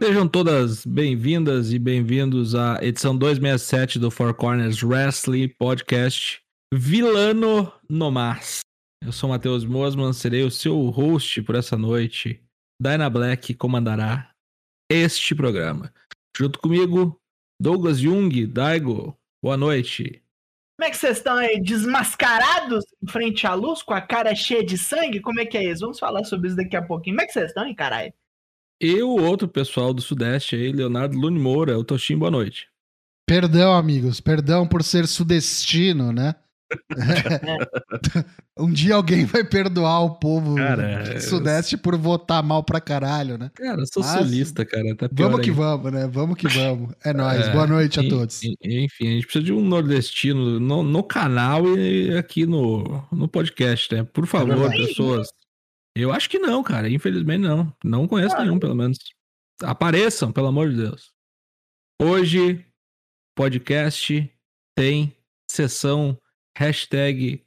Sejam todas bem-vindas e bem-vindos à edição 267 do Four Corners Wrestling Podcast Vilano Nomás. Eu sou Matheus Mosman, serei o seu host por essa noite. Dyna Black comandará este programa. Junto comigo, Douglas Jung, Daigo, boa noite. Como é que vocês estão aí? Desmascarados em frente à luz, com a cara cheia de sangue? Como é que é isso? Vamos falar sobre isso daqui a pouquinho. Como é que vocês estão, hein, caralho? E o outro pessoal do Sudeste aí, Leonardo Lune Moura, o Toshim, boa noite. Perdão, amigos, perdão por ser sudestino, né? um dia alguém vai perdoar o povo cara, do Sudeste eu... por votar mal pra caralho, né? Cara, eu sou Mas, sulista, cara. Tá vamos que aí. vamos, né? Vamos que vamos. É nóis. É, Boa noite a todos. Enfim, a gente precisa de um nordestino no, no canal e aqui no, no podcast, né? Por favor, é pessoas. Eu acho que não, cara. Infelizmente não. Não conheço ah, nenhum, pelo menos. Apareçam, pelo amor de Deus. Hoje, podcast tem sessão hashtag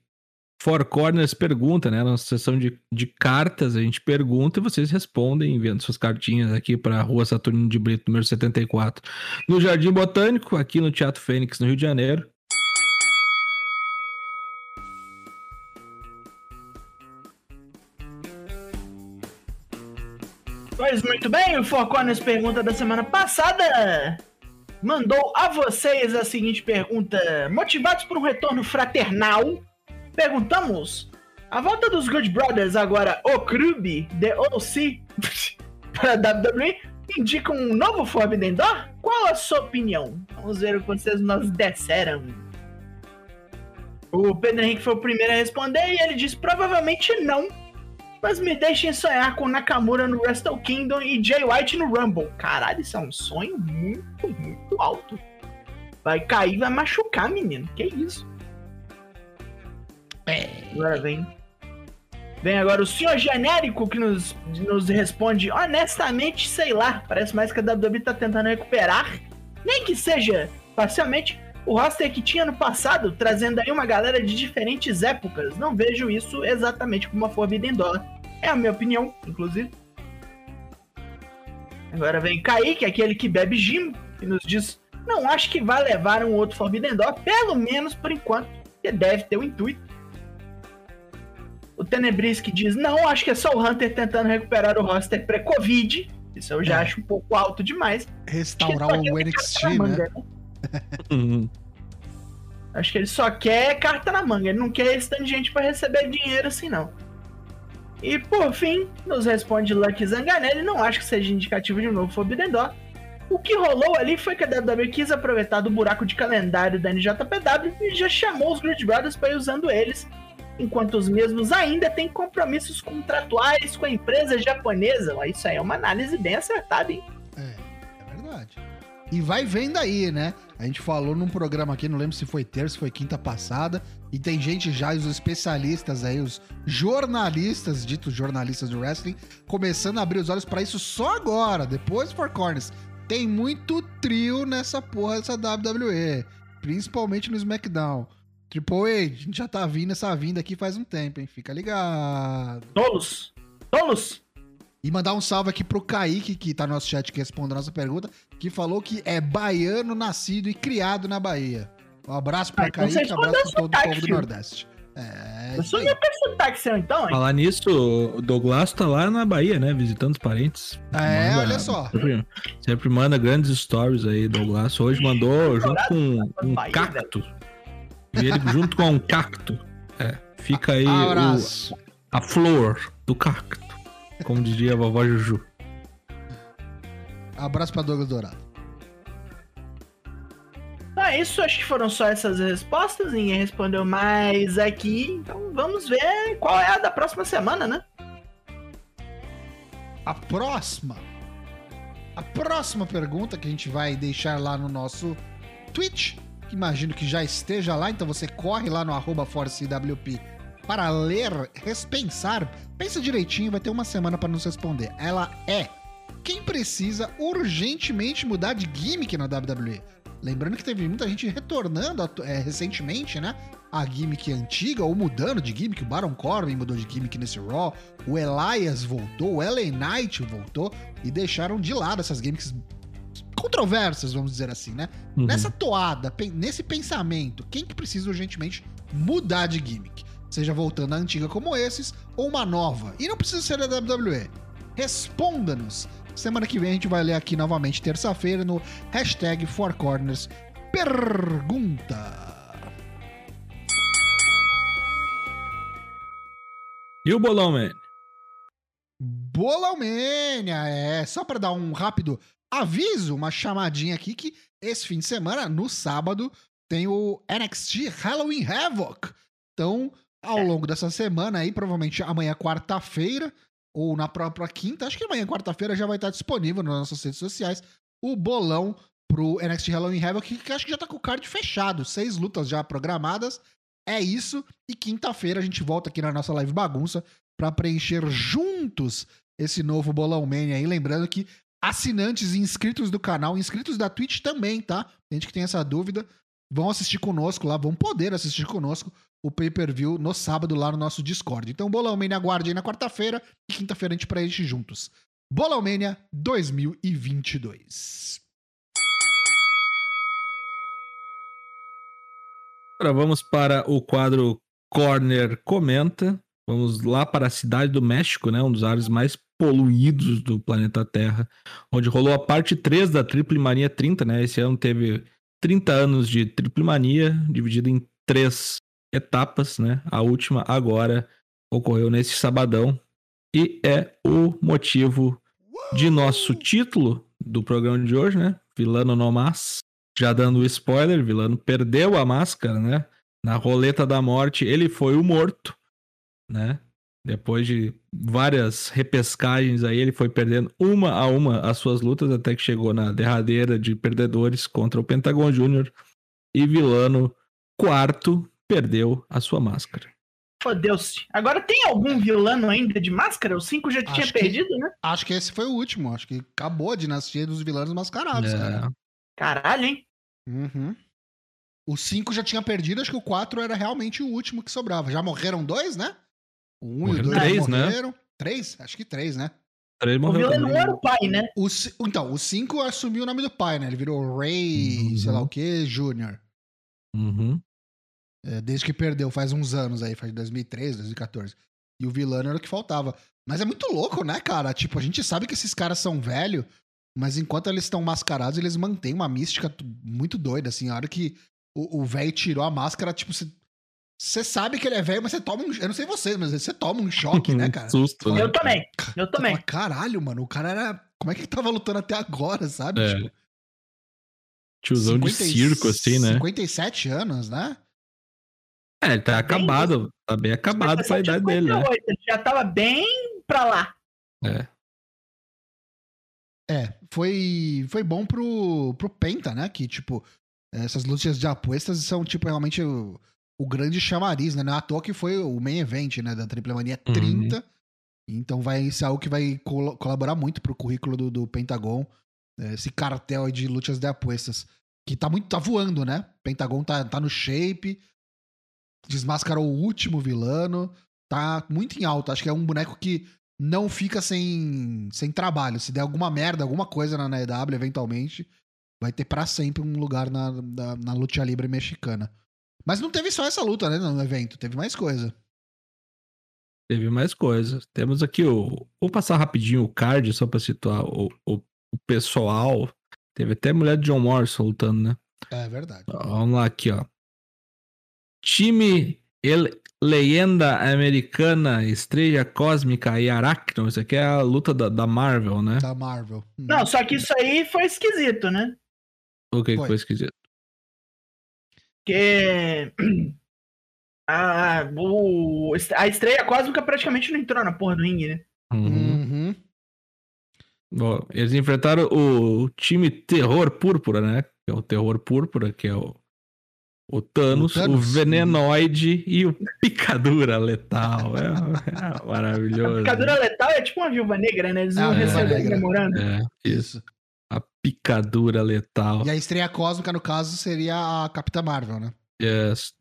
Four Corners pergunta, né? Nossa sessão de, de cartas, a gente pergunta e vocês respondem enviando suas cartinhas aqui para a Rua Saturnino de Brito, número 74, no Jardim Botânico, aqui no Teatro Fênix, no Rio de Janeiro. Pois muito bem, o Four Corners pergunta da semana passada mandou a vocês a seguinte pergunta: Motivados por um retorno fraternal, perguntamos. A volta dos Good Brothers, agora o Clube, The OC, para WWE, indica um novo Forbidden Door? Qual a sua opinião? Vamos ver o que vocês nos disseram. O Pedro Henrique foi o primeiro a responder e ele disse provavelmente não, mas me deixem sonhar com Nakamura no Wrestle Kingdom e Jay White no Rumble. Caralho, isso é um sonho muito, muito alto. Vai cair, vai machucar, menino. Que isso? É. Agora vem. Vem agora o senhor genérico que nos, nos responde honestamente, sei lá. Parece mais que a WWE tá tentando recuperar. Nem que seja parcialmente o roster que tinha no passado, trazendo aí uma galera de diferentes épocas. Não vejo isso exatamente como uma Forbidden Door. É a minha opinião, inclusive. Agora vem Kaique, aquele que bebe gimo, e nos diz: Não acho que vai levar um outro Forbidden Door, pelo menos por enquanto, que deve ter o um intuito. O Tenebris que diz: Não, acho que é só o Hunter tentando recuperar o roster pré-Covid. Isso eu já é. acho um pouco alto demais. Restaurar o NXT, né? Manga, né? Acho que ele só quer carta na manga, ele não quer esse tanto de gente para receber dinheiro assim, não. E por fim, nos responde Lucky Zanganelli, não acho que seja indicativo de um novo Forbidden Door. O que rolou ali foi que a WWE quis aproveitar do buraco de calendário da NJPW e já chamou os Grid Brothers para ir usando eles, enquanto os mesmos ainda têm compromissos contratuais com a empresa japonesa. Isso aí é uma análise bem acertada, hein? É, é verdade. E vai vendo aí, né? A gente falou num programa aqui, não lembro se foi terça, se foi quinta passada, e tem gente já, os especialistas aí, os jornalistas, ditos jornalistas do wrestling, começando a abrir os olhos para isso só agora, depois do Four Corners. Tem muito trio nessa porra dessa WWE, principalmente no SmackDown. Triple H, a gente já tá vindo essa vinda aqui faz um tempo, hein? Fica ligado. Tolos! Tolos! E mandar um salve aqui pro Kaique, que tá no nosso chat que respondeu a nossa pergunta, que falou que é baiano, nascido e criado na Bahia. Um abraço pra ah, então um abraço pra todo o povo do Nordeste. É, eu sou ia sotaque seu então, hein? Falar nisso, o Douglas tá lá na Bahia, né? Visitando os parentes. É, manda, olha só. Sempre, sempre, manda grandes stories aí, Douglas. Hoje mandou junto com um Bahia, cacto. E ele junto com um cacto. É, fica aí o, a flor do cacto. Como diria a vovó Juju. Abraço pra Douglas Dourado. Ah, isso acho que foram só essas respostas. Ninguém respondeu mais aqui. Então vamos ver qual é a da próxima semana, né? A próxima. A próxima pergunta que a gente vai deixar lá no nosso Twitch. Imagino que já esteja lá, então você corre lá no arroba ForceWP para ler, respensar. Pensa direitinho, vai ter uma semana para nos responder. Ela é quem precisa urgentemente mudar de gimmick na WWE? Lembrando que teve muita gente retornando é, recentemente, né? A gimmick antiga, ou mudando de gimmick. O Baron Corbin mudou de gimmick nesse Raw. O Elias voltou, o LA Knight voltou. E deixaram de lado essas gimmicks controversas, vamos dizer assim, né? Uhum. Nessa toada, nesse pensamento, quem que precisa urgentemente mudar de gimmick? Seja voltando à antiga como esses, ou uma nova. E não precisa ser da WWE. Responda-nos Semana que vem a gente vai ler aqui novamente, terça-feira, no hashtag Four Corners Pergunta. E o Bolão Man? Bolão Mania, é. Só para dar um rápido aviso, uma chamadinha aqui que esse fim de semana, no sábado, tem o NXT Halloween Havoc. Então, ao é. longo dessa semana aí, provavelmente amanhã, quarta-feira, ou na própria quinta, acho que amanhã, quarta-feira, já vai estar disponível nas nossas redes sociais o bolão pro NXT Halloween Havoc, que acho que já tá com o card fechado. Seis lutas já programadas. É isso. E quinta-feira a gente volta aqui na nossa live bagunça para preencher juntos esse novo bolão mania aí. Lembrando que assinantes e inscritos do canal, inscritos da Twitch também, tá? Tem gente que tem essa dúvida, vão assistir conosco lá, vão poder assistir conosco o pay-per-view no sábado lá no nosso Discord. Então, Bolão Mania aguarde aí na quarta-feira e quinta-feira a gente preenche juntos. Bolão Mania 2022. Agora vamos para o quadro Corner Comenta. Vamos lá para a cidade do México, né? Um dos ares mais poluídos do planeta Terra, onde rolou a parte 3 da Triple Mania 30, né? Esse ano teve 30 anos de Triple Mania, dividido em três etapas, né? A última agora ocorreu nesse sabadão e é o motivo de nosso título do programa de hoje, né? Vilano no mas. Já dando o spoiler, Vilano perdeu a máscara, né? Na roleta da morte, ele foi o morto, né? Depois de várias repescagens aí, ele foi perdendo uma a uma as suas lutas, até que chegou na derradeira de perdedores contra o Pentagon Júnior. E Vilano, quarto, perdeu a sua máscara. Fodeu-se. Agora tem algum vilano ainda de máscara? O 5 já acho tinha que, perdido, né? Acho que esse foi o último. Acho que acabou a dinastia dos vilões mascarados, é. cara. Caralho, hein? Uhum. O 5 já tinha perdido, acho que o 4 era realmente o último que sobrava. Já morreram dois, né? O 1 um e o 2 três, né? morreram. Né? Três? Acho que três, né? Três morreram. O vilão não era o pai, né? O, então, o 5 assumiu o nome do pai, né? Ele virou Ray, uhum. sei lá o que, Júnior. Uhum. É, desde que perdeu, faz uns anos aí, faz 2013, 2014. E o vilano era o que faltava. Mas é muito louco, né, cara? Tipo, a gente sabe que esses caras são velhos, mas enquanto eles estão mascarados, eles mantêm uma mística muito doida, assim. A hora que o velho tirou a máscara, tipo, você sabe que ele é velho, mas você toma um. Eu não sei você, mas você toma um choque, né, cara? Susto, né? Eu também. Eu também. Fala, Caralho, mano, o cara era. Como é que ele tava lutando até agora, sabe? É. Tipo, Tiozão 50, de circo, assim, né? 57 anos, né? É, ele tá, tá acabado. Bem, tá bem acabado com a idade dele, né? Ele já tava bem pra lá. É. É, foi, foi bom pro, pro Penta, né? Que, tipo, essas lutas de apostas são, tipo, realmente o, o grande chamariz, né? Não é à toa que foi o main event, né? Da Triple Mania 30. Uhum. Então vai ser algo que vai col colaborar muito pro currículo do, do Pentagon. Esse cartel de lutas de apostas. Que tá muito. tá voando, né? Pentagon tá, tá no shape desmascarou o último vilano. Tá muito em alta. Acho que é um boneco que não fica sem, sem trabalho. Se der alguma merda, alguma coisa na, na EW, eventualmente, vai ter para sempre um lugar na, na, na luta livre mexicana. Mas não teve só essa luta, né, no evento. Teve mais coisa. Teve mais coisas. Temos aqui o. Vou passar rapidinho o card só pra situar o, o, o pessoal. Teve até a mulher de John Morrison lutando, né? É verdade. Vamos lá aqui, ó. Time El Leyenda Americana, Estrela Cósmica e Aracno. Isso aqui é a luta da, da Marvel, né? Da Marvel. Hum. Não, só que isso aí foi esquisito, né? O que foi, foi esquisito? Porque a, o, a Estrela Cósmica praticamente não entrou na porra do ringue, né? Uhum. uhum. Bom, eles enfrentaram o time Terror Púrpura, né? Que é o Terror Púrpura, que é o o Thanos, o, Thanos, o Venenoide e o Picadura Letal. É, é maravilhoso. A Picadura Letal é tipo uma viúva negra, né? Eles vão ah, receber. É, isso. A Picadura letal. E a estreia cósmica, no caso, seria a Capitã Marvel, né? Yes.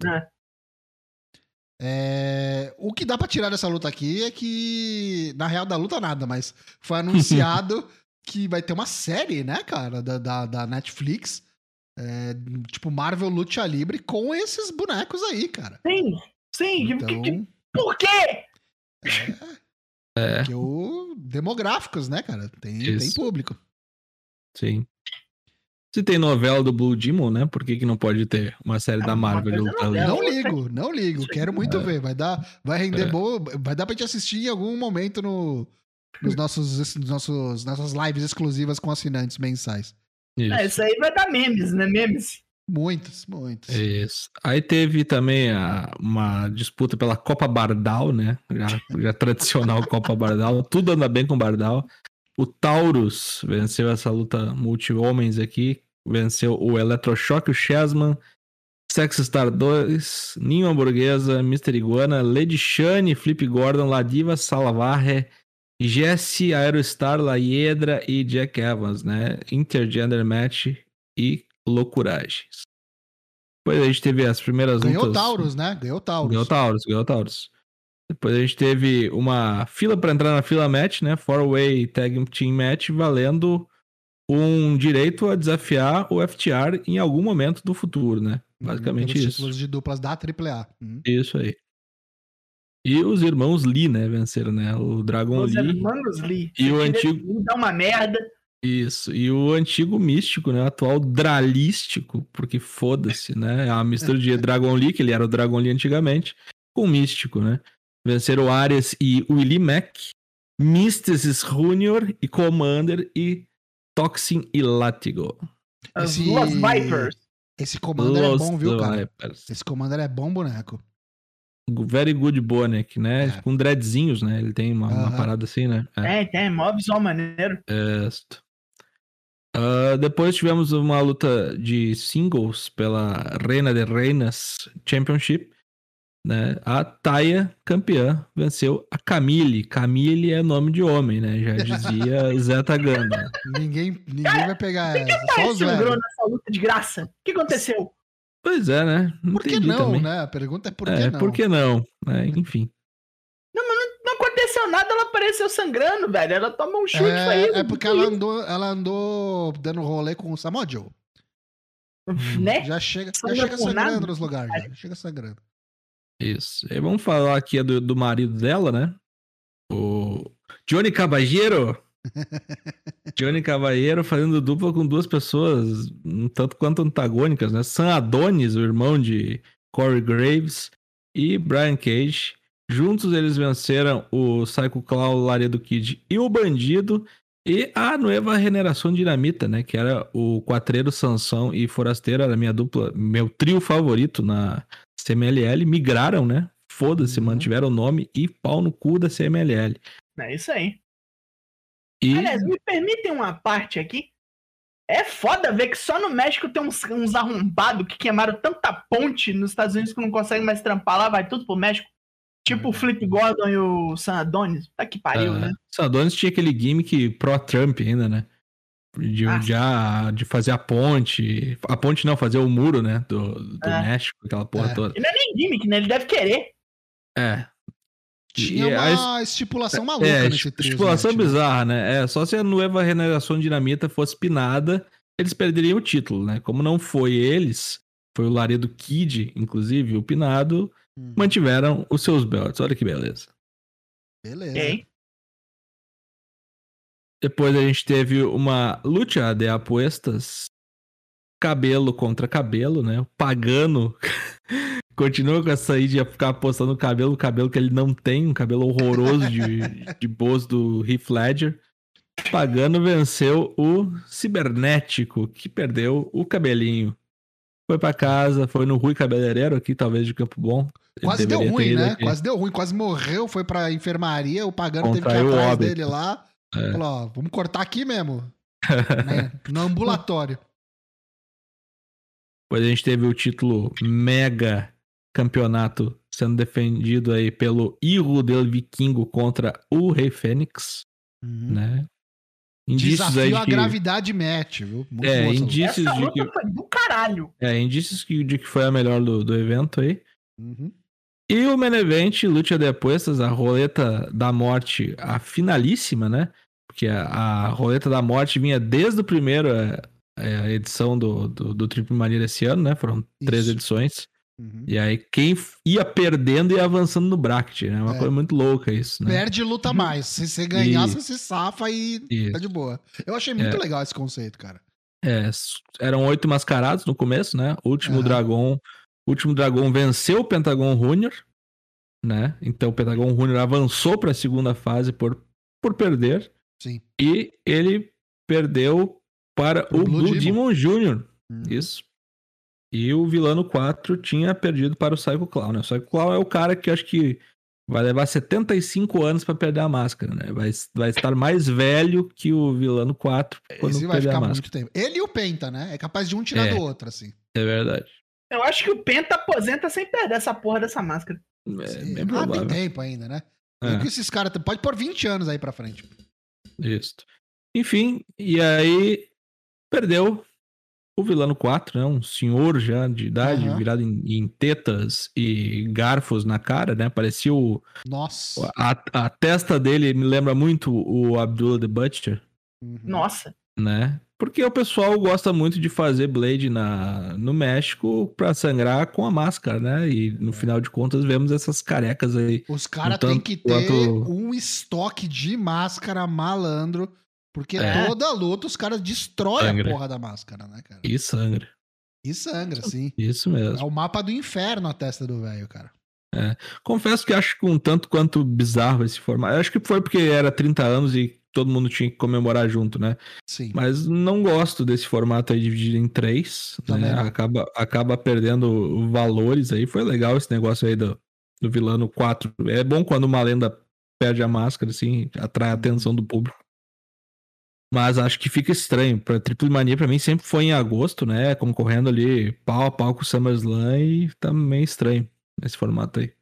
É, O que dá pra tirar dessa luta aqui é que, na real, da luta nada, mas foi anunciado que vai ter uma série, né, cara, da, da, da Netflix. É, tipo, Marvel Lucha Libre com esses bonecos aí, cara. Sim, sim. Então, que- que- por quê? É, porque o demográficos, né, cara? Tem, tem público. sim. Se tem novela do Blue Demon, né? Por que, que não pode ter uma série Ah, da uma Marvel é luta livre? Não ligo, não ligo. Quero muito É. ver. Vai dar, vai render É. boa, vai dar pra gente assistir em algum momento no, nos nossos, nos nossos, nossas lives exclusivas com assinantes mensais. Isso. É, isso aí vai dar memes, né? Memes. Muitos, muitos. Isso. Aí teve também a- uma disputa pela Copa Bardal, né? Já, já tradicional Copa Bardal. Tudo anda bem com Bardal. O Taurus venceu essa luta multi-homens aqui. Venceu o Electroshock, o Chessman, Sex Star 2, Ninho Hamburguesa, Mr. Iguana, Lady Shane, Flip Gordon, Ladiva Salavarre, Jesse, Aerostar, La Hiedra e Jack Evans, né? Intergender Match e Loucuragens. Depois a gente teve as primeiras Ganhou lutas. Taurus, né? Ganhou Taurus. Ganhou Taurus, ganhou Taurus. Depois a gente teve uma fila pra entrar na fila match, né? Four-way tag team match, valendo um direito a desafiar o FTR em algum momento do futuro, né? Basicamente Pelos isso. títulos de duplas da AAA. Hum. Isso aí. E os irmãos Lee, né? Venceram, né? O Dragon Os Lee. irmãos Lee. E o antigo- Dá uma merda. Isso. E o antigo místico, né? O atual dralístico, porque foda-se, né? É uma mistura de Dragon Lee, que ele era o Dragon Lee antigamente, com místico, né? Venceram o Arias e o Willie Mac, Mysticis Junior e Commander e Toxin e Latigo. As Esse- Lost Vipers. Esse Commander é Los bom, viu, cara? Vipers. Esse Commander é bom boneco. Very Good Bonek, né? É. Com dreadzinhos, né? Ele tem uma, uma parada assim, né? É. Tem, tem. Mó visual maneiro. Certo. Ah, depois tivemos uma luta de singles pela Reina de Reinas Championship. Né? A Taya, campeã, venceu a Camille. Camille é nome de homem, né? Já dizia Zeta Ganda. Ninguém, ninguém vai pegar essa. Só Quem os sangrou velhos. nessa luta de graça? O que aconteceu? Pois é, né? Não Por que entendi não, também. né? A pergunta é por que é, não. por que não? É, enfim. Não aconteceu nada, ela apareceu sangrando, velho. Ela toma um chute, É, isso. é porque ela andou, ela andou dando rolê com o Samoa Joe. Né? Já chega, já chega sangrando nada. nos lugares. Já chega sangrando. Isso. E vamos falar aqui do, do marido dela, né? O Johnny Caballero. Johnny Caballero fazendo dupla com duas pessoas um tanto quanto antagônicas, né? Sam Adonis, o irmão de Corey Graves, e Brian Cage. Juntos eles venceram o Psycho Clown, Laredo Kid e o Bandido. E a Nueva Generação Dinamita, né? Que era o Quatreiro, Sansão e Forasteiro, era minha dupla, meu trio favorito na CMLL. Migraram, né? Foda-se, Uhum. mantiveram o nome e pau no cu da CMLL. É isso aí. E Aliás, me permitem uma parte aqui. É foda ver que só no México tem uns, uns arrombados que queimaram tanta ponte nos Estados Unidos que não conseguem mais trampar lá, vai tudo pro México. Tipo o Flip Gordon e o San Adonis. Tá que pariu, Ah, né? Sadonis tinha aquele gimmick pró-Trump ainda, né? De, Ah. já, de fazer a ponte. A ponte não, fazer o muro, né? Do, do É. México, aquela porra É. toda. E não é nem gimmick, né? Ele deve querer. É. Tinha E a uma estipulação maluca É, nesse trio. estipulação né? bizarra, né? É, só se a Nueva Generação Dinamita fosse pinada, eles perderiam o título, né? Como não foi eles, foi o Laredo Kid, inclusive, o pinado, Hum, mantiveram os seus belts. Olha que beleza. Beleza. Ok? Depois a gente teve uma luta de apostas. Cabelo contra cabelo, né? O Pagano continua com essa aí de ficar apostando no cabelo, o cabelo que ele não tem, um cabelo horroroso de, de boas do Heath Ledger. Pagano venceu o Cibernético, que perdeu o cabelinho. Foi pra casa, foi no Rui Cabeleireiro aqui, talvez de Campo Bom. Ele Quase deu ruim, né? aqui. Quase deu ruim, quase morreu, foi pra enfermaria, o Pagano teve que ir Contraiu o atrás dele lá. É. Falou, ó, vamos cortar aqui mesmo. né? No ambulatório. Depois a gente teve o título Mega Campeonato sendo defendido aí pelo Hijo del Vikingo contra o Rei Fênix, Uhum. né? indícios Desafio aí a de que, gravidade match, viu? Muito É, indícios Essa de luta que- foi do caralho. é, indícios que- de que foi a melhor do, do evento aí. Uhum. E o main event, luta de apostas, a roleta da morte, a finalíssima, né? Porque a, a roleta da morte vinha desde o primeiro é, é, a edição do, do, do Triple Mania desse ano, né? Foram três Isso. edições. Uhum. E aí quem ia perdendo ia avançando no bracket, né? Uma É. coisa muito louca isso, né? Perde e luta mais. Se você ganhar, Isso. você se safa e Isso. tá de boa. Eu achei muito É. legal esse conceito, cara. É, eram oito mascarados no começo, né? O último dragão, o último dragão venceu o Pentagon Runner, né? Então o Pentagon Runner avançou para a segunda fase por, por perder Sim. e ele perdeu para Pro o Blue Blue, Demon. Demon Jr. Uhum. Isso. E o vilano 4 tinha perdido para o Psycho Clown, né? O Psycho Clown é o cara que acho que vai levar 75 anos para perder a máscara, né? Vai, vai estar mais velho que o vilano 4 quando Esse vai perder a ficar máscara. muito tempo. Ele e o Penta, né? É capaz de um tirar É. do outro, assim. É verdade. Eu acho que o Penta aposenta sem perder essa porra dessa máscara. É Sim. bem Ah, tem tempo ainda, né? É. Que esses caras. Pode pôr 20 anos aí pra frente. Isso. Enfim, e aí perdeu o vilano 4, né? Um senhor já de idade, Aham. virado em, em tetas e garfos na cara, né? Parecia o. Nossa. A, a testa dele me lembra muito o Abdullah the Butcher, Uhum. Nossa. né? Porque o pessoal gosta muito de fazer Blade na, no México pra sangrar com a máscara, né? E no É. final de contas vemos essas carecas aí. Os caras têm que ter quanto- um estoque de máscara malandro. Porque É. toda luta os caras destroem Sangra. a porra da máscara, né, cara? E sangra. E sangra, sim. Isso mesmo. É o mapa do inferno a testa do velho, cara. Confesso que acho que um tanto quanto bizarro esse formato. Acho que foi porque era 30 anos e todo mundo tinha que comemorar junto, né? Sim. Mas não gosto desse formato aí dividido em três. Né? Acaba, acaba perdendo valores aí. Foi legal esse negócio aí do, do vilano 4. É bom quando uma lenda perde a máscara, assim, atrai a atenção do público. Mas acho que fica estranho. Pra Triple Mania, pra mim, sempre foi em agosto, né? Concorrendo ali pau a pau com o SummerSlam e tá meio estranho esse formato aí.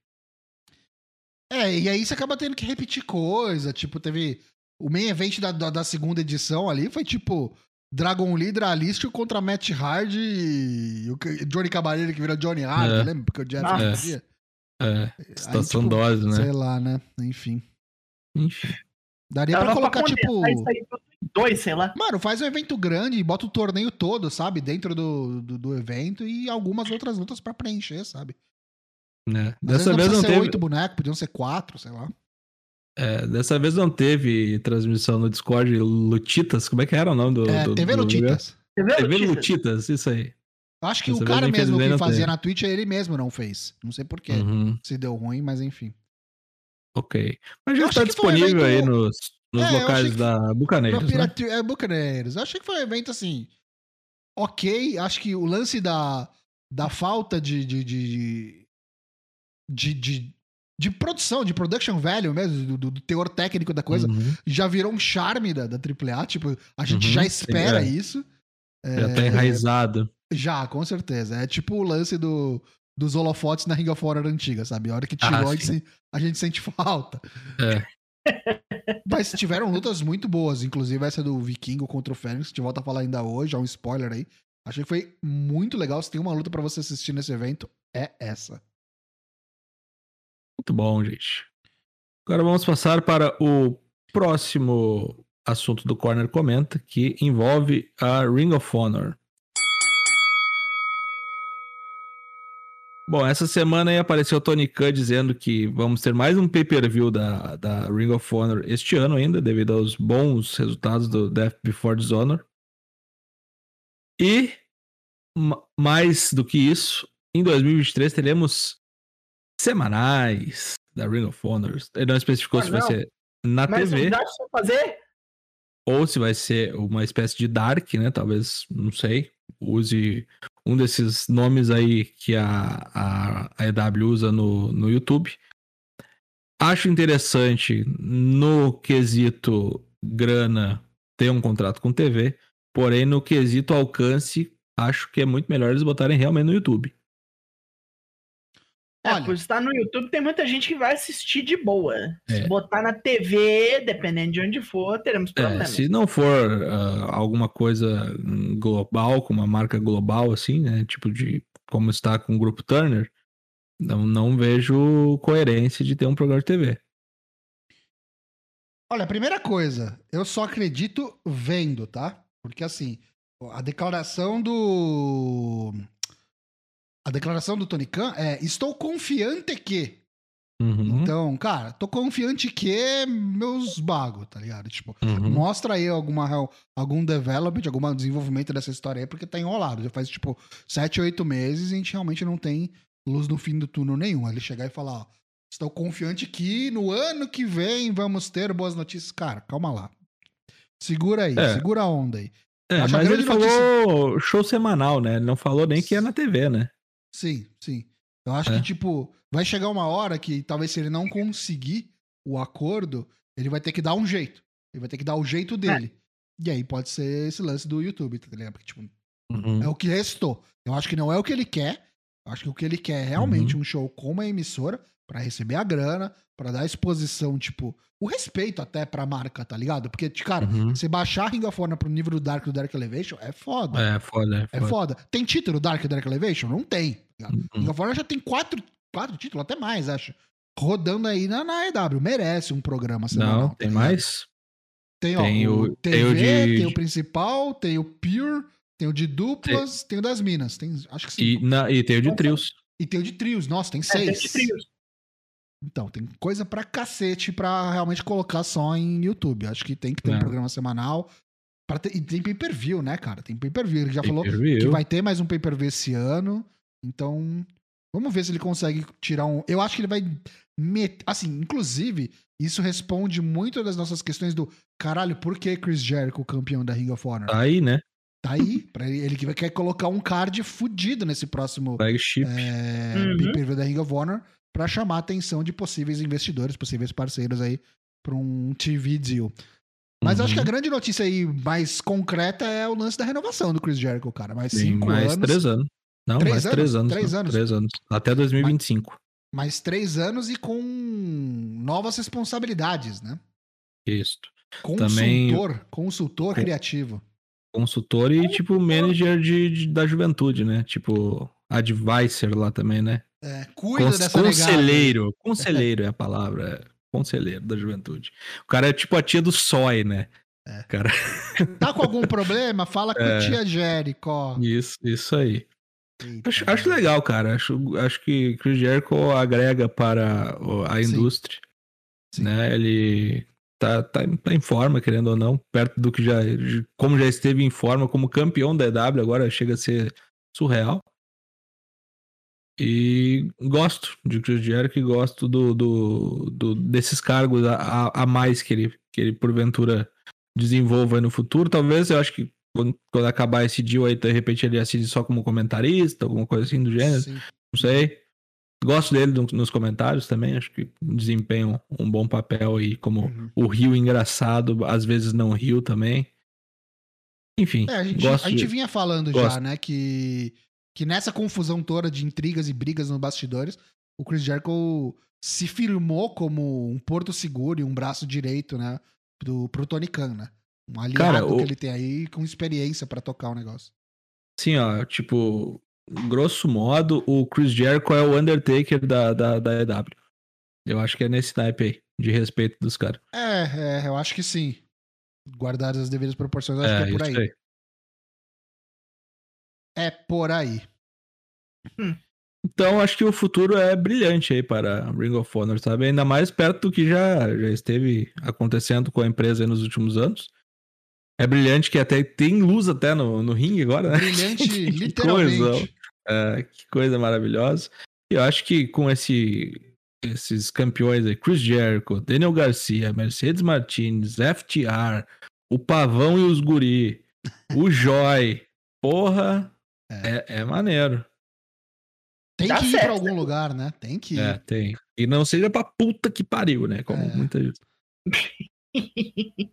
É, e aí você acaba tendo que repetir coisa. Tipo, teve. O main event da, da, da segunda edição ali foi tipo. Dragon Lee, Dralistio contra Matt Hardy e o Johnny Caballeiro que virou Johnny Hard, É. lembra? Porque o Jeff podia. É, situação tipo, dose, né? Sei lá, né? Enfim. Enfim. Daria Dava pra colocar, tipo. isso aí tudo dois, sei lá. Mano, faz um evento grande e bota o torneio todo, sabe? Dentro do, do, do evento e algumas outras lutas pra preencher, sabe? né? Às Dessa vez não ser teve. oito bonecos, podiam ser quatro, sei lá. é, dessa vez não teve transmissão no Discord. Lutitas, como é que era o nome do. É, do TV do Lutitas. Viu, TV Lutitas? Lutitas, isso aí. Eu Acho que Dessa o cara mesmo que não fazia tem. na Twitch, ele mesmo não fez. Não sei porquê. Uhum, Se deu ruim, mas enfim. ok. Mas Eu já está foi um disponível aí nos, nos É, locais da Bucaneiros, né? É, Bucaneiros. Eu achei que foi um evento assim. Ok. Acho que o lance da, da falta de. de, de, de, de, de produção, de production value mesmo, do, do teor técnico da coisa, Uhum, já virou um charme da, da AAA. Tipo, a gente Uhum, já sim, espera é. isso. Já tá enraizado. Já, com certeza. É tipo o lance do, dos holofotes na Ring of Honor antiga, sabe? A hora que Ah, tirou, a, gente, sim. a gente sente falta. É. Mas tiveram lutas muito boas, inclusive essa do Vikingo contra o Fênix, que gente volta a falar ainda hoje, é um spoiler aí. Achei que foi muito legal. Se tem uma luta pra você assistir nesse evento, é essa. Muito bom, gente. Agora vamos passar para o próximo assunto do Corner Comenta, que envolve a Ring of Honor. Bom, essa semana aí apareceu o Tony Khan dizendo que vamos ter mais um pay-per-view da, da Ring of Honor este ano ainda, devido aos bons resultados do Death Before Dishonor. E, ma- mais do que isso, em 2023 teremos semanais da Ring of Honor. Ele não especificou Ah, se vai não. ser na Mas TV fazer? ou se vai ser uma espécie de Dark, né? Talvez, não sei. Use um desses nomes aí que a, a, a EW usa no, no YouTube. Acho interessante no quesito grana ter um contrato com TV, porém no quesito alcance, acho que é muito melhor eles botarem realmente no YouTube. É, Olha. por estar no YouTube, tem muita gente que vai assistir de boa. Se É. botar na TV, dependendo de onde for, teremos É, problemas. se não for ah, alguma coisa global, com uma marca global, assim, né? Tipo de como está com o grupo Turner, não, não vejo coerência de ter um programa de TV. Olha, primeira coisa, eu só acredito vendo, tá? Porque assim, a declaração do. A declaração do Tony Khan é: estou confiante que. Uhum, Então, cara, tô confiante que meus bagos, tá ligado? Tipo, uhum. mostra aí alguma, algum development, algum desenvolvimento dessa história aí, porque tá enrolado. Já faz, tipo, sete, oito meses e a gente realmente não tem luz no fim do túnel nenhum. Ele chegar e falar, ó, estou confiante que no ano que vem vamos ter boas notícias. Cara, calma lá. Segura aí, É. segura a onda aí. É, Acho mas ele falou show semanal, né? Ele não falou nem que é na TV, né? Sim, sim. Eu acho É. que, tipo, vai chegar uma hora que talvez se ele não conseguir o acordo, ele vai ter que dar um jeito. Ele vai ter que dar o jeito dele. E aí pode ser esse lance do YouTube, tá ligado? Porque, tipo, Uhum. é o que restou. Eu acho que não é o que ele quer. Eu acho que o que ele quer é realmente Uhum. um show com uma emissora pra receber a grana, pra dar exposição, tipo, o respeito até pra marca, tá ligado? Porque, cara, Uhum. você baixar Ring of Honor pro nível do Dark do Dark Elevation é foda. É, foda, é É foda. foda. Tem título Dark Dark Elevation? Não tem. tá ligado? Uhum. Ring of Honor já tem quatro, quatro títulos, até mais, acho. Rodando aí na, na EW. Merece um programa semanal. Não, tá tem ligado? mais? Tem, ó, Tem o, o- TV, tem o tem de- o principal, tem o Pure, tem o de duplas, tem, o das minas. Tem, acho que sim. E, na, e tem o de Então, trios. E tem o de trios. Nossa, tem É, tem seis. de trios. Então, tem coisa pra cacete pra realmente colocar só em YouTube. Acho que tem que ter um É. programa semanal. Ter- e tem pay-per-view, né, cara? Tem pay-per-view. Ele já falou Pay-per-view. que vai ter mais um pay-per-view esse ano. Então, vamos ver se ele consegue tirar um. Eu acho que ele vai. Met... Assim, inclusive, isso responde muito das nossas questões do caralho, por que Chris Jericho campeão da Ring of Honor? Tá aí, né? Tá aí, pra ele, ele que vai- quer colocar um card fudido nesse próximo Flagship. é, Uhum. pay-per-view da Ring of Honor pra chamar a atenção de possíveis investidores, possíveis parceiros aí pra um TV deal. Mas Uhum. acho que a grande notícia aí mais concreta é o lance da renovação do Chris Jericho, cara. Mais Tem cinco mais anos. três anos. Não, Três mais anos? três anos. Três não, anos. Três anos. Até 2025. mais três anos e com novas responsabilidades, né? Isso. Consultor, Também- consultor Com- criativo. Consultor e, tipo, manager de, de- da juventude, né? Tipo, advisor lá também, né? É, cuida dessa negada. conselheiro. Conselheiro é a palavra. é. Conselheiro da juventude. O cara é tipo a tia do SOI, né? É. Cara, Tá com algum problema? Fala com a É. tia Jerico. isso, isso aí. Eita, Acho, acho legal, cara. Acho, acho que Chris Jericho agrega para a Sim. indústria. Sim. Né? Ele tá, tá, em- tá em forma, querendo ou não, perto do que já. Como já esteve em forma como campeão da EW, agora chega a ser surreal. E gosto de Chris Jericho e gosto do, do, do- desses cargos a, a- mais que ele, que ele porventura desenvolva no futuro. Talvez eu acho que quando, quando acabar esse deal aí, de repente ele assine só como comentarista, alguma coisa assim do gênero. Sim. Não sei. Gosto dele no- nos comentários também. Acho que desempenha um, um bom papel aí como Uhum. o Rio engraçado, às vezes não Rio também. Enfim, É, a gente, a gente vinha falando já, Gosto. né, que, que nessa confusão toda de intrigas e brigas nos bastidores, o Chris Jericho se firmou como um porto seguro e um braço direito, né, do, pro Tony Khan, né? Um aliado Cara, o- que ele tem aí com experiência pra tocar o negócio. Assim, ó, tipo, grosso modo, o Chris Jericho é o Undertaker da, da, da EW. Eu acho que é nesse naipe aí, de respeito dos caras. É, é, eu acho que sim. Guardadas as devidas proporções, acho É, que é por aí. aí. É por aí. Então, acho que o futuro é brilhante aí para Ring of Honor, sabe? Ainda mais perto do que já, já esteve acontecendo com a empresa aí nos últimos anos. É brilhante que até tem luz até no, no ringue agora, né? Brilhante, Que literalmente. coisa, É, que coisa maravilhosa. E eu acho que com esse, esses campeões aí, Chris Jericho, Daniel Garcia, Mercedes Martinez, FTR, o Pavão e os Guri, o Joy, porra, é, é maneiro. Tem Dá que ir certo. pra algum lugar, né? Tem que ir. É, tem. E não seja pra puta que pariu, né? Como É. muita gente.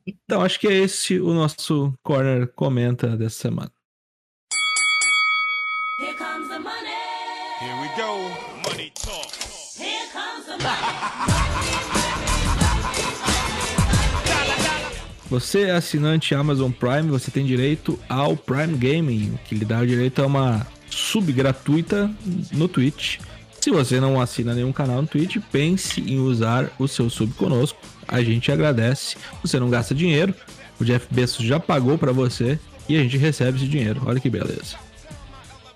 Então, acho que é esse o nosso corner comenta dessa semana. Here comes the money. Here we go, money talk. Here comes the Você é assinante Amazon Prime, você tem direito ao Prime Gaming, que lhe dá o direito a uma sub gratuita no Twitch. Se você não assina nenhum canal no Twitch, pense em usar o seu sub conosco. A gente agradece. Você não gasta dinheiro. O Jeff Bezos já pagou para você e a gente recebe esse dinheiro. Olha que beleza.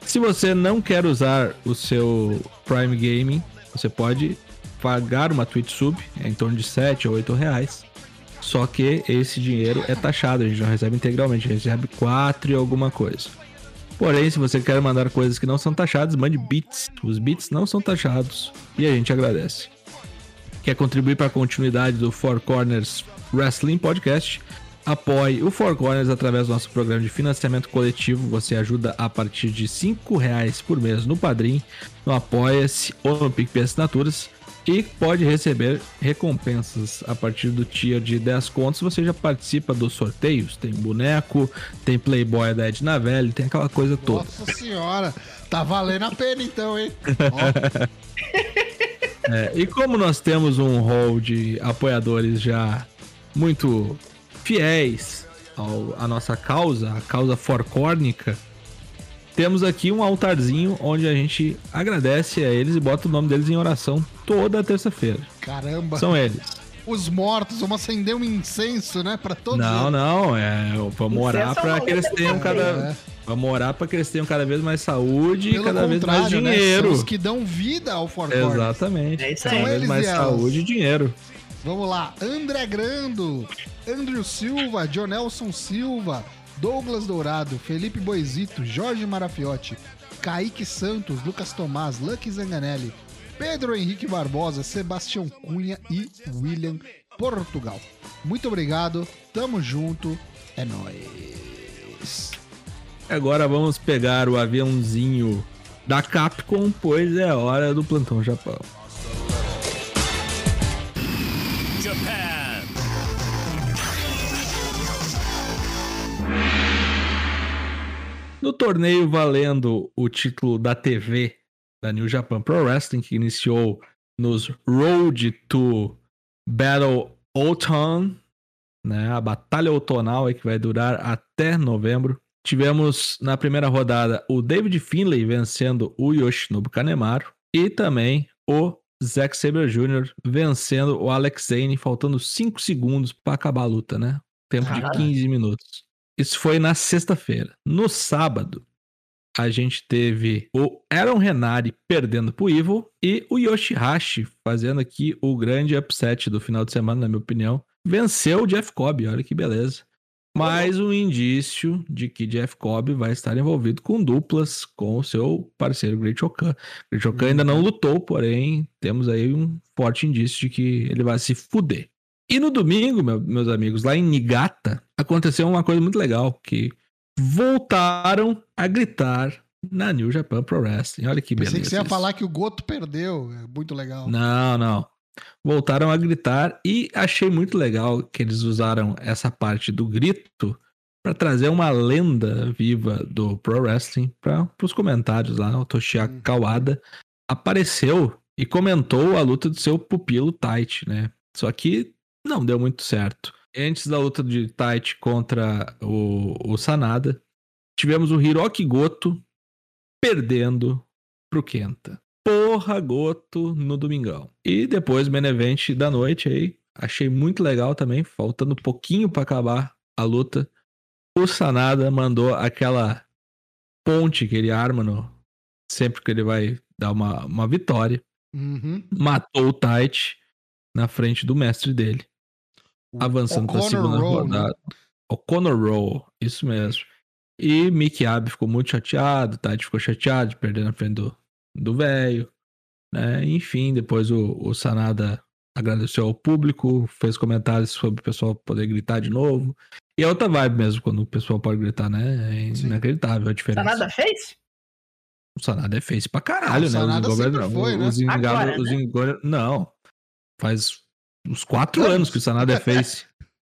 Se você não quer usar o seu Prime Gaming, você pode pagar uma Twitch sub, é em torno de 7 ou 8 reais. Só que esse dinheiro é taxado, a gente não recebe integralmente, a gente recebe 4 e alguma coisa. Porém, se você quer mandar coisas que não são taxadas, mande bits. Os bits não são taxados e a gente agradece. Quer contribuir para a continuidade do Four Corners Wrestling Podcast? Apoie o Four Corners através do nosso programa de financiamento coletivo. Você ajuda a partir de R$ reais por mês no Padrim, no Apoia-se ou no PicPay Assinaturas e pode receber recompensas a partir do tier de 10 contos. Você já participa dos sorteios, tem boneco, tem Playboy da Edna Velha, tem aquela coisa toda. Nossa senhora, tá valendo a pena então, hein? é, e como nós temos um hall de apoiadores já muito fiéis ao, à nossa causa, a causa forcórnica, temos aqui um altarzinho onde a gente agradece a eles e bota o nome deles em oração toda terça-feira. Caramba! São eles. Os mortos, vamos acender um incenso, né? Pra todos Não, eles. não, é. Vamos orar pra que eles tenham cada. É. Vamos orar para que eles tenham cada vez mais saúde Pelo e cada vez mais né? dinheiro. Né? São os que dão vida ao Fort Exatamente. É isso aí. Cada vez mais saúde e dinheiro. Vamos lá. André Grando, Andrew Silva, Jonelson Silva, Douglas Dourado, Felipe Boisito, Jorge Marafiotti, Kaique Santos, Lucas Tomás, Lucky Zanganelli, Pedro Henrique Barbosa, Sebastião Cunha e William Portugal. Muito obrigado, tamo junto, é nóis. Agora vamos pegar o aviãozinho da Capcom, pois é hora do Plantão Japão. No torneio valendo o título da TV da New Japan Pro Wrestling, que iniciou nos Road to Battle Autumn, né, a batalha outonal aí que vai durar até novembro. Tivemos na primeira rodada o David Finlay vencendo o Yoshinobu Kanemaru e também o Zack Sabre Jr. vencendo o Alex Zane, faltando 5 segundos para acabar a luta, né? Tempo Caralho. de 15 minutos. Isso foi na sexta-feira. No sábado, a gente teve o Aaron Renari perdendo pro Evil e o Yoshihashi fazendo aqui o grande upset do final de semana, na minha opinião. Venceu o Jeff Cobb, olha que beleza. Mais um indício de que Jeff Cobb vai estar envolvido com duplas com o seu parceiro Great Okan. Great Okan ainda não lutou, porém temos aí um forte indício de que ele vai se fuder. E no domingo, meu, meus amigos, lá em Nigata, aconteceu uma coisa muito legal, que voltaram a gritar na New Japan Pro Wrestling. Olha que beleza. Pensei que você ia isso. falar que o Goto perdeu. É muito legal. Não, não. Voltaram a gritar e achei muito legal que eles usaram essa parte do grito para trazer uma lenda viva do Pro Wrestling para os comentários lá. O Toshiaki uhum. Kawada apareceu e comentou a luta do seu pupilo Tight, né? Só que não deu muito certo. Antes da luta de Taichi contra o, o Sanada, tivemos o Hiroki Goto perdendo pro Kenta. Porra, Goto no domingão. E depois o main event da noite aí, achei muito legal também, faltando um pouquinho para acabar a luta. O Sanada mandou aquela ponte que ele arma no, sempre que ele vai dar uma, uma vitória. Uhum. Matou o Taichi na frente do mestre dele avançando para a segunda Roll, né? rodada. Né? O Conor Roll, isso mesmo. E Mickey Abe ficou muito chateado, Tati ficou chateado de perder na frente do velho. Né? Enfim, depois o, o Sanada agradeceu ao público, fez comentários sobre o pessoal poder gritar de novo. E é outra vibe mesmo, quando o pessoal pode gritar, né? É Sim. inacreditável a diferença. Sanada fez? O Sanada é fez pra caralho, ah, né? Sanada os sempre foi, né? Os Agora, os né? Não. Faz Uns quatro anos, anos que o Sanada é face.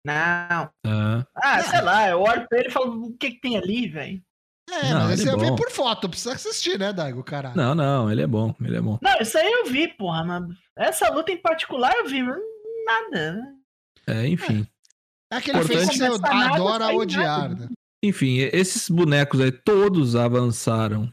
Não. Ah. ah, sei lá, eu olho pra ele e falo, o que que tem ali, velho? É, Não, mas esse é eu vi por foto, precisa assistir, né, Daigo, caralho? Não, não, ele é bom, ele é bom. Não, isso aí eu vi, porra, mas essa luta em particular eu vi, mas nada. né? É, enfim. É aquele Importante- fez que você nada, adora sai odiar, nada. né? Enfim, esses bonecos aí todos avançaram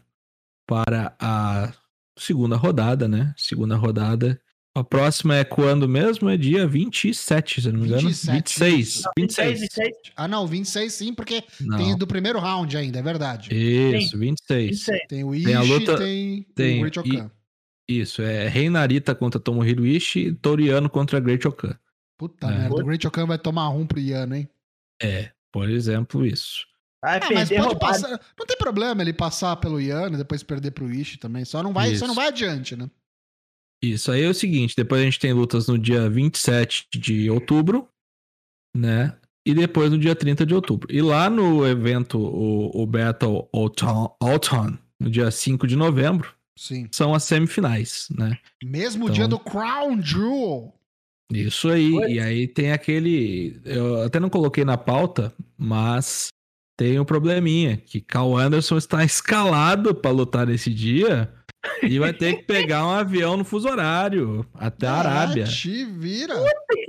para a segunda rodada, né? Segunda rodada. A próxima é quando mesmo? É dia 27, se eu não me engano. 27, 26. isso. 26. 26, Ah, não, 26 sim, porque Não. tem do primeiro round ainda, é verdade. Isso, 26. 26. Tem o Tem Ishii, a luta- tem, tem o Great Okan. Isso, é Rei Narita contra Tomohiro Ishii e Toriano contra Great Okan. Puta É. merda, o Great Okan vai tomar um pro Iano, hein? É, por exemplo, isso. Vai Ah, mas pode passar. Não tem problema ele passar pelo Iano e depois perder pro Ishii também. Só não vai, só Isso. não vai adiante, né? Isso aí é o seguinte, depois a gente tem lutas no dia 27 de outubro, né? E depois no dia 30 de outubro. E lá no evento, o, o Battle Autumn, Autumn, no dia 5 de novembro, Sim. são as semifinais, né? Mesmo Então- dia do Crown Jewel. Isso aí. Oi? E aí tem aquele. Eu até não coloquei na pauta, mas tem um probleminha: que Cal Anderson está escalado para lutar nesse dia e vai ter que pegar um avião no fuso horário até a Arábia. Ah, te vira.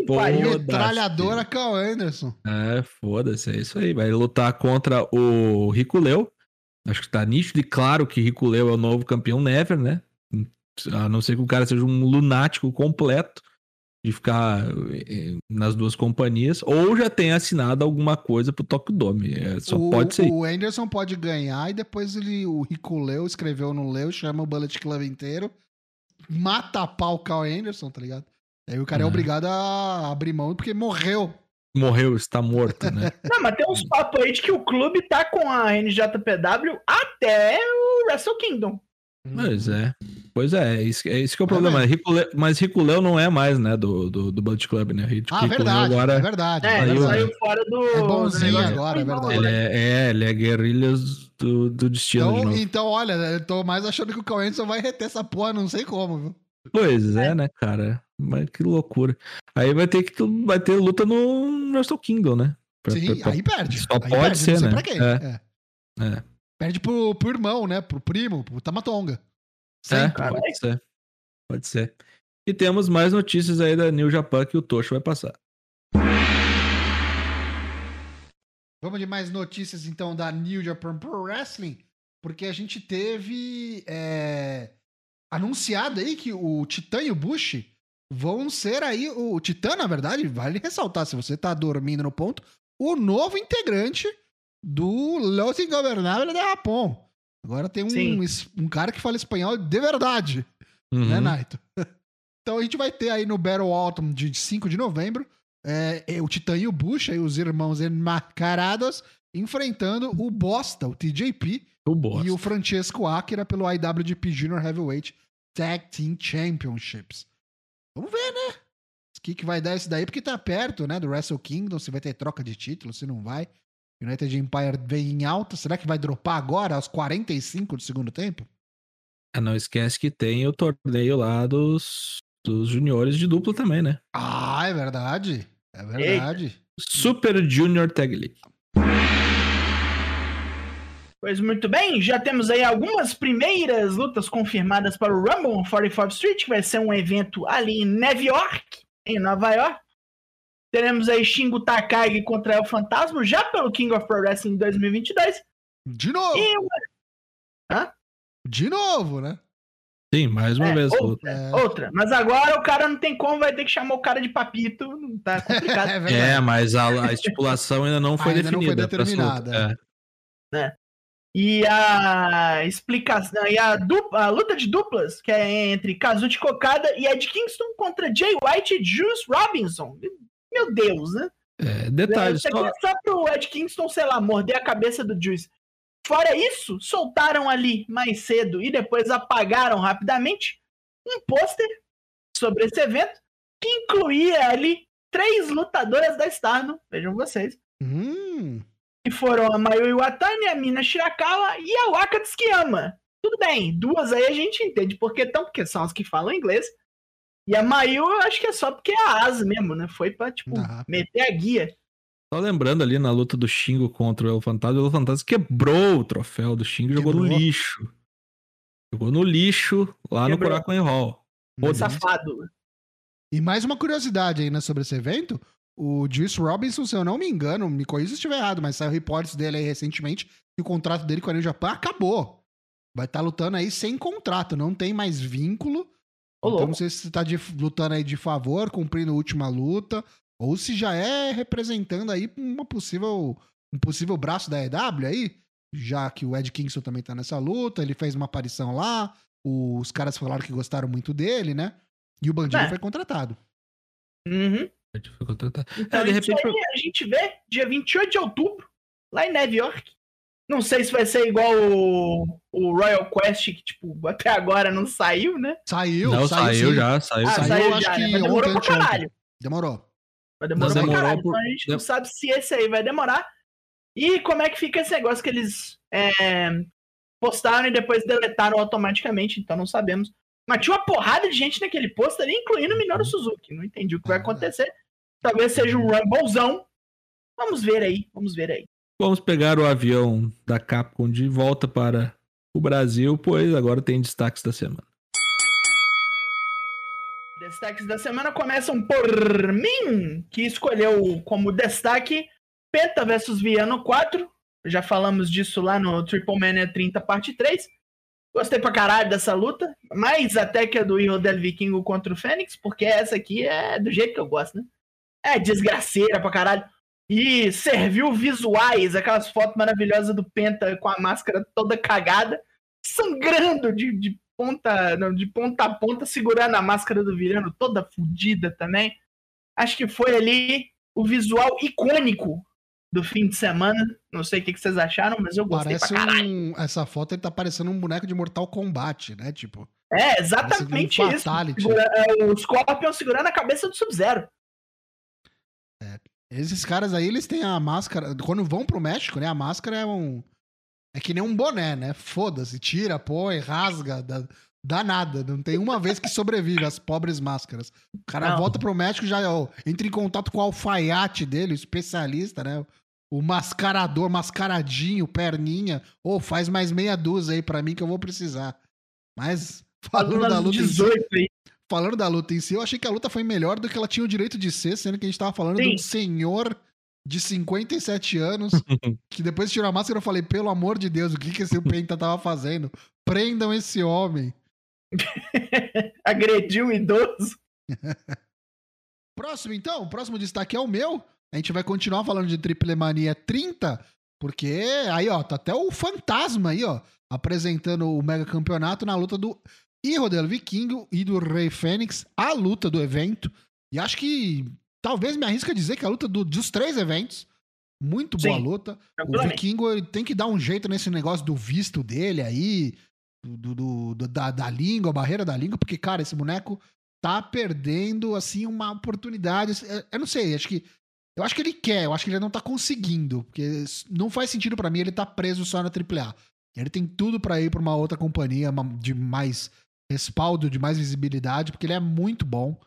Metralhadora Cal Anderson. É, foda-se, é isso aí. Vai lutar contra o Riculeu. Acho que tá nítido e claro que Riculeu é o novo campeão Never, né? A não ser que o cara seja um lunático completo de ficar eh, nas duas companhias, ou já tenha assinado alguma coisa pro Tokyo Dome. É, só o, pode ser. O Anderson pode ganhar e depois ele, o Rico leu, escreveu, não leu, chama o Bullet Club inteiro, mata a pau o Cal Anderson, tá ligado? Aí o cara é É. obrigado a abrir mão porque morreu. Morreu, está morto, né? Não, mas tem uns papos aí de que o clube tá com a NJPW até o Wrestle Kingdom. Mas é. Pois é, é isso, é isso que é o É problema. Riculeu- mas Riculeu não é mais, né, do, do, do Bullet Club, né? Ric- Ah, Riculeu verdade, agora é verdade. É, é ele Saiu, saiu fora do. É bonzinho agora, é verdade. Ele é, é, ele é guerrilhas do, do destino de Então, novo. então, olha, eu tô mais achando que o Cal Anderson vai reter essa porra, não sei como, viu? Pois é, né, cara? Mas que loucura. Aí vai ter que vai ter luta no Wrestle Kingdom, né? Pra- Sim, pra- pra- aí perde. Só aí pode perde, ser, né? pra quem. É. É. É. Perde pro, pro irmão, né? Pro primo, pro Tamatonga. É. Caralho. pode ser. Pode ser. E temos mais notícias aí da New Japan que o Tocho vai passar. Vamos de mais notícias então da New Japan Pro Wrestling, porque a gente teve é, anunciado aí que o Titã e o Bush vão ser aí, o Titã, na verdade, vale ressaltar, se você tá dormindo no ponto, o novo integrante do Los Ingobernables de Japão. Agora tem um, um cara que fala espanhol de verdade Uhum. né, Naito? então a gente vai ter aí no Battle Autumn de 5 de novembro é, é, o Titã e o Bush, aí os irmãos enmascarados, enfrentando o Bosta, o TJP, O bosta. e o Francesco Akira pelo IWGP Junior Heavyweight Tag Team Championships. Vamos ver, né? O que, que vai dar isso daí, porque tá perto, né, do Wrestle Kingdom, se vai ter troca de título, se não vai. United Empire vem em alta, será que vai dropar agora, aos 45 do segundo tempo? Ah, não esquece que tem o torneio lá dos, dos juniores de dupla também, né? Ah, é verdade. É verdade. Super Junior Tag League. Pois muito bem, já temos aí algumas primeiras lutas confirmadas para o Rumble on 44th Street, que vai ser um evento ali em Nova York, em Nova York. Teremos aí Shingo Takagi contra El Fantasma, já pelo King of Pro Wrestling 2022. De novo! E uma De novo, né? Sim, mais uma É, vez. ou- luta. É, outra. Mas agora o cara não tem como, vai ter que chamar o cara de papito. Não tá complicado. é. É, mas a, a estipulação ainda não foi Ainda não foi definida. pra essa luta. determinada. É. E a explicação, e a, dupla, a luta de duplas, que é entre Kazuchi Kokada e Ed Kingston contra Jay White e Juice Robinson. Meu Deus, né? É, detalhe, Isso aqui só, é só pro Ed Kingston, sei lá, morder a cabeça do Juice. Fora isso, soltaram ali mais cedo e depois apagaram rapidamente um pôster sobre esse evento que incluía ali três lutadoras da Stardom, vejam vocês, Hum, que foram a Mayu Iwatani, a Mina Shirakawa e a Waka Tsukiyama. Tudo bem, duas aí a gente entende por que tão, porque são as que falam inglês. E a Mayu, eu acho que é só porque é a asa mesmo, né? Foi pra, tipo, Ah. meter a guia. Só lembrando ali na luta do Xingo contra o El Fantasma, o El Fantasma quebrou o troféu do Xingo e jogou no lixo. Jogou no lixo lá no Quebrou. Korakuen Hall. Foda-se. Safado. E mais uma curiosidade aí, né, sobre esse evento. O Juice Robinson, se eu não me engano, me corrija se estiver errado, mas saiu reportes dele aí recentemente que o contrato dele com a New Japan acabou. Vai estar lutando aí sem contrato, não tem mais vínculo. Ô, então não sei se tá de- lutando aí de favor, cumprindo a última luta, ou se já é representando aí uma possível, um possível braço da EW aí, já que o Ed Kingston também tá nessa luta, ele fez uma aparição lá, os caras falaram que gostaram muito dele, né? E o Bandido É. foi contratado. Uhum. Foi contratado. Então, É, de repente aí a gente vê dia 28 de outubro, lá em Nova York. Não sei se vai ser igual o, o Royal Quest, que, tipo, até agora não saiu, né? Saiu, Não, saiu, sim. já, saiu. Ah, saiu, saiu, acho já, que né? Mas demorou ontem, pra caralho. Demorou. Mas demorou, Mas pra demorou caralho. por- Então a gente não sabe se esse aí vai demorar. E como é que fica esse negócio que eles é, postaram e depois deletaram automaticamente, então não sabemos. Mas tinha uma porrada de gente naquele post ali, incluindo o Minoru Suzuki. Não entendi o que vai verdade. acontecer. Talvez seja um Rumblezão. Vamos ver aí, vamos ver aí. Vamos pegar o avião da Capcom de volta para o Brasil, pois agora tem destaques da semana. Destaques da semana começam por mim, que escolheu como destaque Penta vs Viano 4. Já falamos disso lá no Triple Mania 30, parte 3. Gostei pra caralho dessa luta. Mais até que a do Hero del Vikingo contra o Fênix, porque essa aqui é do jeito que eu gosto, né? É desgraceira pra caralho. E serviu visuais, aquelas fotos maravilhosas do Penta com a máscara toda cagada, sangrando de, de ponta, não, de ponta a ponta, segurando a máscara do Virano toda fodida também. Acho que foi ali o visual icônico do fim de semana. Não sei o que que vocês acharam, mas eu gostei Parece pra caralho. um. Essa foto ele tá parecendo um boneco de Mortal Kombat, né? Tipo. É, exatamente Parece um isso. Segura- é, o Scorpion segurando a cabeça do Sub-Zero. Esses caras aí, eles têm a máscara. Quando vão pro México, né? A máscara é um. É que nem um boné, né? Foda-se, tira, põe, rasga, dá, dá nada. Não tem uma vez que sobrevive as pobres máscaras. O cara Não. volta pro México já ó, entra em contato com o alfaiate dele, o especialista, né? O mascarador, mascaradinho, perninha. Ô, faz mais meia dúzia aí pra mim que eu vou precisar. Mas, falando da luta em si, 18 aí. Falando da luta em si, eu achei que a luta foi melhor do que ela tinha o direito de ser, sendo que a gente tava falando de Sim. um senhor de 57 anos que depois de tirar a máscara eu falei, pelo amor de Deus, o que que esse Penta tava fazendo? Prendam esse homem. Agrediu um idoso. Próximo então, o próximo destaque é o meu. A gente vai continuar falando de Triple Mania 30, porque aí ó, tá até o fantasma aí ó, apresentando o mega campeonato na luta do Hijo del Vikingo e do Rei Fênix, a luta do evento. E acho que talvez me arrisca dizer que a luta do- dos três eventos, muito boa Sim. luta. O. Vikingo ele tem que dar um jeito nesse negócio do visto dele aí, do, do- do- da, da língua, a barreira da língua, porque, cara, esse boneco tá perdendo, assim, uma oportunidade. Eu- Eu não sei, acho que. Eu acho que ele quer, eu acho que ele não tá conseguindo, porque não faz sentido pra mim ele tá preso só na AAA. Ele tem tudo pra ir pra uma outra companhia de mais respaldo, de mais visibilidade, porque ele é muito bom.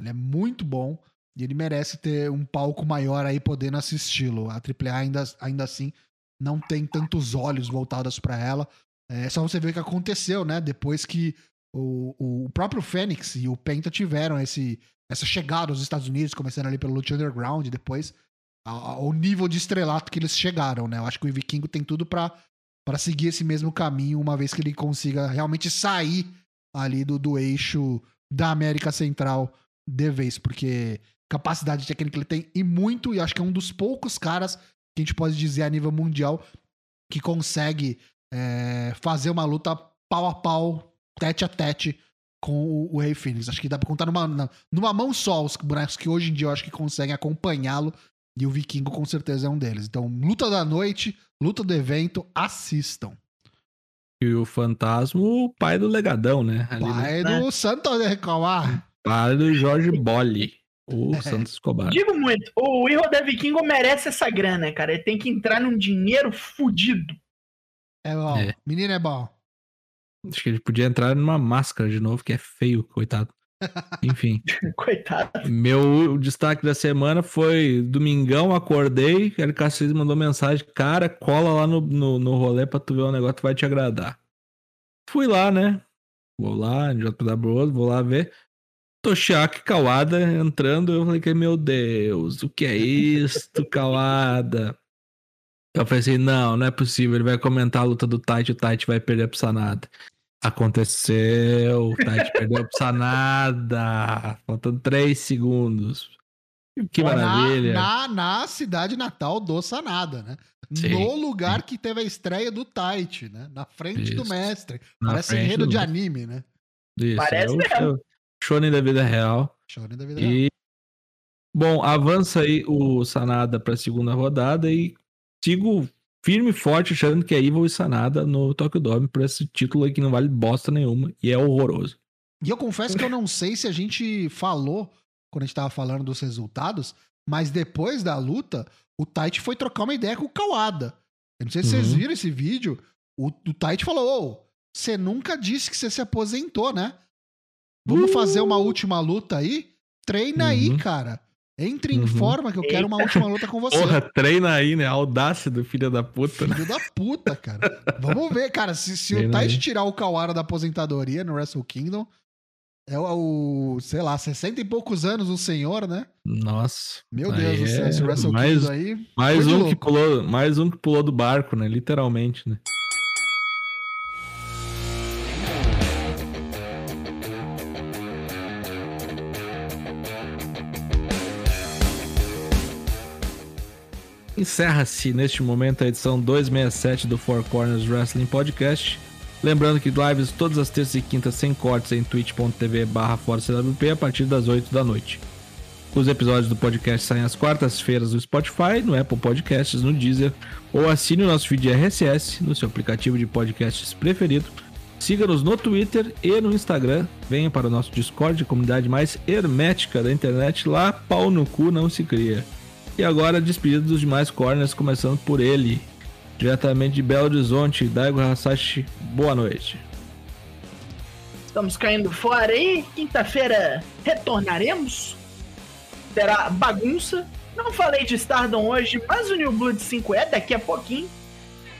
Ele é muito bom. E ele merece ter um palco maior aí podendo assisti-lo. A AAA ainda, ainda assim não tem tantos olhos voltados pra ela. É só você ver o que aconteceu, né? Depois que o, o próprio Fênix e o Penta tiveram esse, essa chegada aos Estados Unidos, começando ali pelo Lucha Underground, depois a- a- o nível de estrelato que eles chegaram, né? Eu acho que o Vikingo tem tudo para seguir esse mesmo caminho, uma vez que ele consiga realmente sair ali do, do eixo da América Central de vez, porque capacidade técnica ele tem e muito, e acho que é um dos poucos caras que a gente pode dizer a nível mundial que consegue é, fazer uma luta pau a pau, tete a tete com o, o Rei Fênix. Acho que dá pra contar numa, numa mão só os bonecos que hoje em dia eu acho que conseguem acompanhá-lo. E o Vikingo com certeza é um deles. Então, luta da noite, luta do evento, assistam. E o Fantasma, o pai do Legadão, né? Ali? Pai do Santo de Reclamar. Pai do Jorge Bolle, o Santos Escobar. Digo muito, o da Vikingo merece essa grana, cara. Ele tem que entrar num dinheiro fudido. É bom. É. Menino é bom. Acho que ele podia entrar numa máscara de novo, que é feio, coitado. Enfim. Coitado. Meu destaque da semana foi domingão, acordei, Eric Cassis mandou mensagem, cara, cola lá no, no, no rolê pra tu ver um negócio que vai te agradar. Fui lá, né? Vou lá, JW, vou lá ver. Toshiaki Kawada entrando, eu falei que meu Deus, o que é isso, Kawada? Eu pensei, não, não é possível, ele vai comentar a luta do Tite, o Tite vai perder pro Sanada. Aconteceu, o Tite perdeu pro Sanada, faltando três segundos. Que Pô, na- maravilha. Na, na cidade natal do Sanada, né? Sim, no lugar que teve a estreia do Tite, né? Na frente do Isso. mestre. Na Parece enredo do de anime, né? Isso, Parece é o mesmo. Shonen da vida real. Shonen da vida real. E bom, avança aí o Sanada para a segunda rodada e sigo firme e forte achando que é Evil e Sanada no Tokyo Dome por esse título aí que não vale bosta nenhuma e é horroroso. E eu confesso que eu não sei se a gente falou, quando a gente tava falando dos resultados, mas depois da luta, o Tite foi trocar uma ideia com o Kawada. Eu não sei se vocês Uhum. viram esse vídeo. O, o Tite falou: Ô, você nunca disse que você se aposentou, né? Vamos Uh! fazer uma última luta aí? Treina aí, Uhum. cara. Entre em Uhum. forma que eu quero uma última luta com você. Porra, treina aí, né? A audácia do filho da puta, né? Filho da puta, cara. Vamos ver, cara. Se, se o aí. tirar o Kawara da aposentadoria no Wrestle Kingdom, é o, o, sei lá, 60 e poucos anos o senhor, né? Nossa. Meu Deus do céu, é esse Wrestle mais, Kingdom aí. mais um que pulou, mais um que pulou do barco, né? Literalmente, né? Encerra-se neste momento a edição 267 do Four Corners Wrestling Podcast. Lembrando que lives todas as terças e quintas sem cortes em twitch.tv barra a partir das 8 da noite. Os episódios do podcast saem às quartas-feiras no Spotify, no Apple Podcasts, no Deezer ou assine o nosso feed RSS no seu aplicativo de podcasts preferido. Siga-nos no Twitter e no Instagram. Venha para o nosso Discord, comunidade mais hermética da internet. Lá, pau no cu não se cria. E agora, despedida dos demais corners, começando por ele, diretamente de Belo Horizonte, Daigo Hasashi. Boa noite. Estamos caindo fora aí. Quinta-feira retornaremos. Terá bagunça. Não falei de Stardom hoje, mas o New Blood 5 é daqui a pouquinho.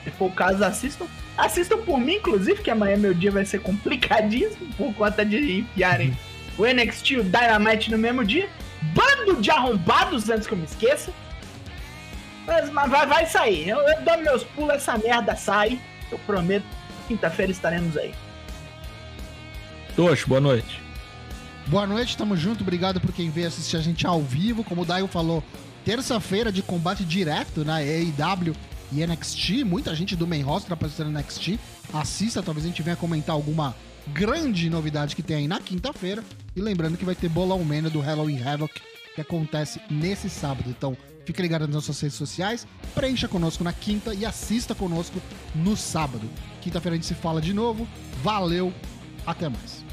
Se for o caso, assistam. Assistam por mim, inclusive, que amanhã meu dia vai ser complicadíssimo por conta de enfiarem o NXT e o Dynamite no mesmo dia. Bando de arrombados antes que eu me esqueça. Mas, mas vai, vai sair. Eu, eu dou meus pulos, essa merda sai. Eu prometo. Quinta-feira estaremos aí. Tocho, boa noite. Boa noite, tamo junto. Obrigado por quem veio assistir a gente ao vivo. Como o Daio falou, terça-feira de combate direto na AEW e NXT. Muita gente do main roster aparecendo no NXT. Assista, talvez a gente venha comentar alguma grande novidade que tem aí na quinta-feira. E lembrando que vai ter bolão mania do Halloween Havoc que acontece nesse sábado. Então, fique ligado nas nossas redes sociais, preencha conosco na quinta e assista conosco no sábado. Quinta-feira a gente se fala de novo. Valeu, até mais.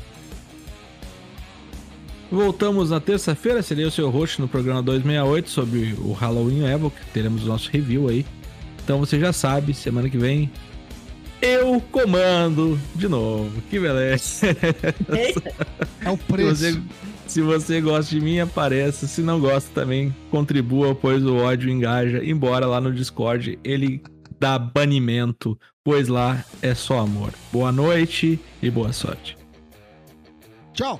Voltamos na terça-feira, serei o seu host no programa 268 sobre o Halloween Evoque. Teremos o nosso review aí. Então você já sabe, semana que vem eu comando de novo. Que beleza. É o Se preço. você, se você gosta de mim, apareça. Se não gosta também, contribua, pois o ódio engaja. Embora lá no Discord ele dá banimento, pois lá é só amor. Boa noite e boa sorte. Tchau.